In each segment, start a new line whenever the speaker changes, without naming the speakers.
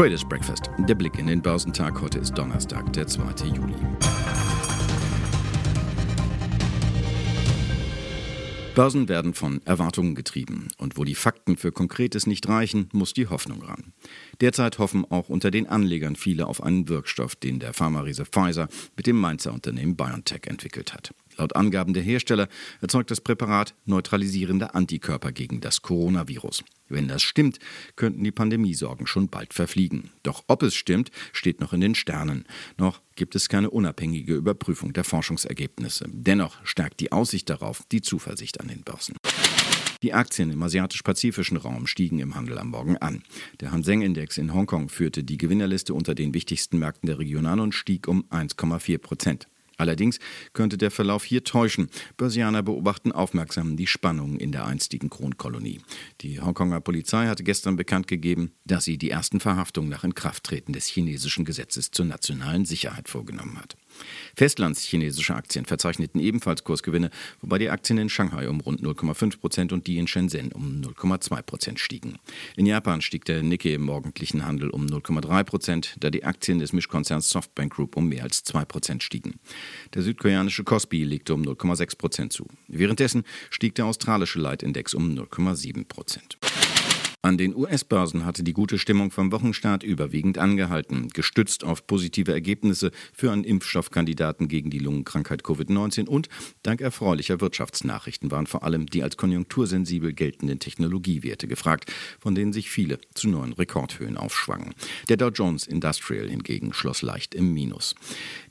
Traders Breakfast. Der Blick in den Börsentag. Heute ist Donnerstag, der 2. Juli. Börsen werden von Erwartungen getrieben. Und wo die Fakten für Konkretes nicht reichen, muss die Hoffnung ran. Derzeit hoffen auch unter den Anlegern viele auf einen Wirkstoff, den der Pharma-Riese Pfizer mit dem Mainzer Unternehmen BioNTech entwickelt hat. Laut Angaben der Hersteller erzeugt das Präparat neutralisierende Antikörper gegen das Coronavirus. Wenn das stimmt, könnten die Pandemiesorgen schon bald verfliegen. Doch ob es stimmt, steht noch in den Sternen. Noch gibt es keine unabhängige Überprüfung der Forschungsergebnisse. Dennoch stärkt die Aussicht darauf die Zuversicht an den Börsen. Die Aktien im asiatisch-pazifischen Raum stiegen im Handel am Morgen an. Der Hang Seng Index in Hongkong führte die Gewinnerliste unter den wichtigsten Märkten der Region an und stieg um 1,4 Prozent. Allerdings könnte der Verlauf hier täuschen. Börsianer beobachten aufmerksam die Spannungen in der einstigen Kronkolonie. Die Hongkonger Polizei hatte gestern bekannt gegeben, dass sie die ersten Verhaftungen nach Inkrafttreten des chinesischen Gesetzes zur nationalen Sicherheit vorgenommen hat. Festlandschinesische Aktien verzeichneten ebenfalls Kursgewinne, wobei die Aktien in Shanghai um rund 0,5 Prozent und die in Shenzhen um 0,2 Prozent stiegen. In Japan stieg der Nikkei im morgendlichen Handel um 0,3 Prozent, da die Aktien des Mischkonzerns Softbank Group um mehr als 2 Prozent stiegen. Der südkoreanische Kospi legte um 0,6 Prozent zu. Währenddessen stieg der australische Leitindex um 0,7 Prozent. An den US-Börsen hatte die gute Stimmung vom Wochenstart überwiegend angehalten, gestützt auf positive Ergebnisse für einen Impfstoffkandidaten gegen die Lungenkrankheit Covid-19 und dank erfreulicher Wirtschaftsnachrichten waren vor allem die als konjunktursensibel geltenden Technologiewerte gefragt, von denen sich viele zu neuen Rekordhöhen aufschwangen. Der Dow Jones Industrial hingegen schloss leicht im Minus.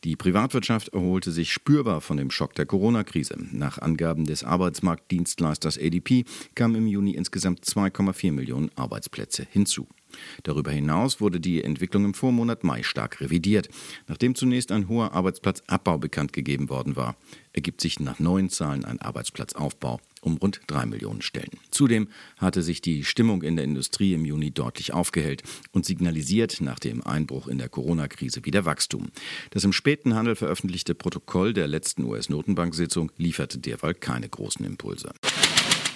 Die Privatwirtschaft erholte sich spürbar von dem Schock der Corona-Krise. Nach Angaben des Arbeitsmarktdienstleisters ADP kamen im Juni insgesamt 2,4 Millionen Millionen Arbeitsplätze hinzu. Darüber hinaus wurde die Entwicklung im Vormonat Mai stark revidiert. Nachdem zunächst ein hoher Arbeitsplatzabbau bekannt gegeben worden war, ergibt sich nach neuen Zahlen ein Arbeitsplatzaufbau um rund drei Millionen Stellen. Zudem hatte sich die Stimmung in der Industrie im Juni deutlich aufgehellt und signalisiert nach dem Einbruch in der Corona-Krise wieder Wachstum. Das im späten Handel veröffentlichte Protokoll der letzten US-Notenbank-Sitzung lieferte derweil keine großen Impulse.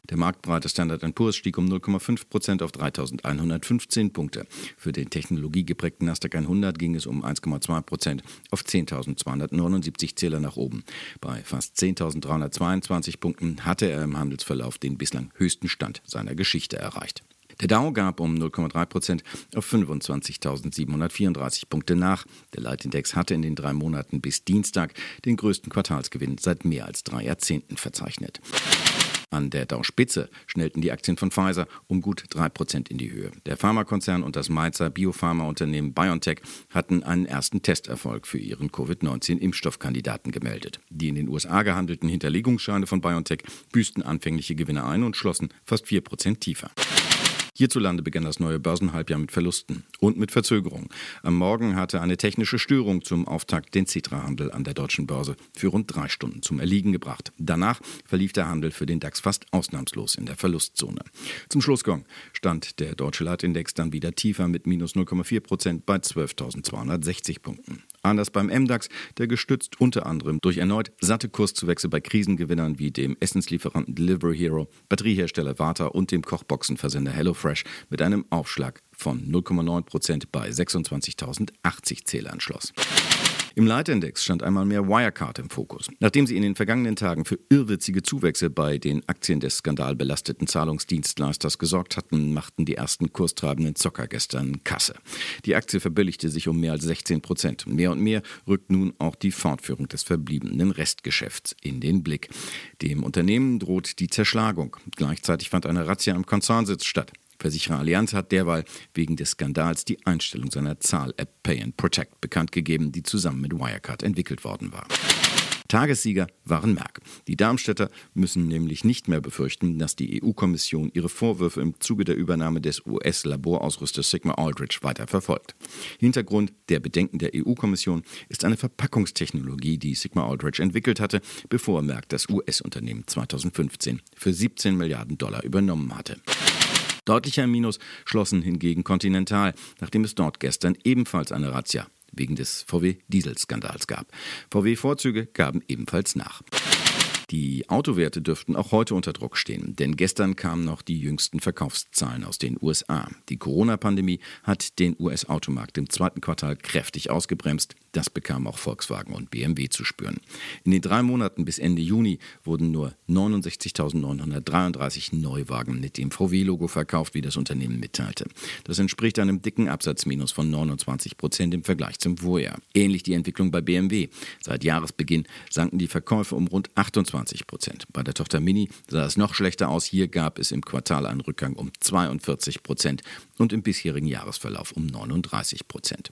Der marktbreite Standard Poor's stieg um 0,5 Prozent auf 3.115 Punkte. Für den technologiegeprägten Nasdaq 100 ging es um 1,2 Prozent auf 10.279 Zähler nach oben. Bei fast 10.322 Punkten hatte er im Handelsverlauf den bislang höchsten Stand seiner Geschichte erreicht. Der Dow gab um 0,3 Prozent auf 25.734 Punkte nach. Der Leitindex hatte in den drei Monaten bis Dienstag den größten Quartalsgewinn seit mehr als drei Jahrzehnten verzeichnet. An der Dow-Spitze schnellten die Aktien von Pfizer um gut 3% in die Höhe. Der Pharmakonzern und das Mainzer Biopharmaunternehmen BioNTech hatten einen ersten Testerfolg für ihren Covid-19-Impfstoffkandidaten gemeldet. Die in den USA gehandelten Hinterlegungsscheine von BioNTech büßten anfängliche Gewinne ein und schlossen fast 4% tiefer. Hierzulande begann das neue Börsenhalbjahr mit Verlusten und mit Verzögerung. Am Morgen hatte eine technische Störung zum Auftakt den Citra-Handel an der deutschen Börse für rund drei Stunden zum Erliegen gebracht. Danach verlief der Handel für den DAX fast ausnahmslos in der Verlustzone. Zum Schlussgang stand der deutsche Leitindex dann wieder tiefer mit minus 0,4 Prozent bei 12.260 Punkten. Anders beim MDAX, der gestützt unter anderem durch erneut satte Kurszuwächse bei Krisengewinnern wie dem Essenslieferanten Delivery Hero, Batteriehersteller Warta und dem Kochboxenversender HelloFresh mit einem Aufschlag von 0,9 Prozent bei 26.080 Zählern schloss. Im Leitindex stand einmal mehr Wirecard im Fokus. Nachdem sie in den vergangenen Tagen für irrwitzige Zuwächse bei den Aktien des skandalbelasteten Zahlungsdienstleisters gesorgt hatten, machten die ersten kurstreibenden Zocker gestern Kasse. Die Aktie verbilligte sich um mehr als 16 Prozent. Mehr und mehr rückt nun auch die Fortführung des verbliebenen Restgeschäfts in den Blick. Dem Unternehmen droht die Zerschlagung. Gleichzeitig fand eine Razzia am Konzernsitz statt. Versicherer Allianz hat derweil wegen des Skandals die Einstellung seiner Zahl-App Pay and Protect bekannt gegeben, die zusammen mit Wirecard entwickelt worden war. Tagessieger waren Merck. Die Darmstädter müssen nämlich nicht mehr befürchten, dass die EU-Kommission ihre Vorwürfe im Zuge der Übernahme des US-Laborausrüsters Sigma Aldrich weiter verfolgt. Hintergrund der Bedenken der EU-Kommission ist eine Verpackungstechnologie, die Sigma Aldrich entwickelt hatte, bevor Merck das US-Unternehmen 2015 für 17 Milliarden Dollar übernommen hatte. Deutlicher Minus schlossen hingegen Continental, nachdem es dort gestern ebenfalls eine Razzia wegen des VW-Dieselskandals gab. VW-Vorzüge gaben ebenfalls nach. Die Autowerte dürften auch heute unter Druck stehen, denn gestern kamen noch die jüngsten Verkaufszahlen aus den USA. Die Corona-Pandemie hat den US-Automarkt im zweiten Quartal kräftig ausgebremst. Das bekamen auch Volkswagen und BMW zu spüren. In den drei Monaten bis Ende Juni wurden nur 69.933 Neuwagen mit dem VW-Logo verkauft, wie das Unternehmen mitteilte. Das entspricht einem dicken Absatzminus von 29 Prozent im Vergleich zum Vorjahr. Ähnlich die Entwicklung bei BMW. Seit Jahresbeginn sanken die Verkäufe um rund 28 Prozent. Bei der Tochter Mini sah es noch schlechter aus. Hier gab es im Quartal einen Rückgang um 42 Prozent und im bisherigen Jahresverlauf um 39 Prozent.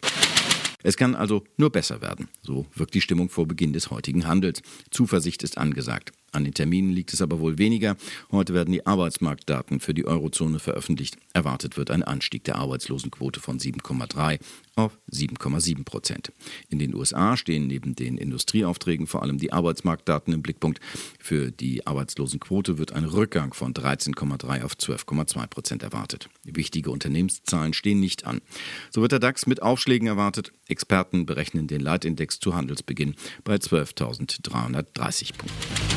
Es kann also nur besser werden. So wirkt die Stimmung vor Beginn des heutigen Handels. Zuversicht ist angesagt. An den Terminen liegt es aber wohl weniger. Heute werden die Arbeitsmarktdaten für die Eurozone veröffentlicht. Erwartet wird ein Anstieg der Arbeitslosenquote von 7,3 auf 7,7 Prozent. In den USA stehen neben den Industrieaufträgen vor allem die Arbeitsmarktdaten im Blickpunkt. Für die Arbeitslosenquote wird ein Rückgang von 13,3 auf 12,2 Prozent erwartet. Wichtige Unternehmenszahlen stehen nicht an. So wird der DAX mit Aufschlägen erwartet. Experten berechnen den Leitindex zu Handelsbeginn bei 12.330 Punkten.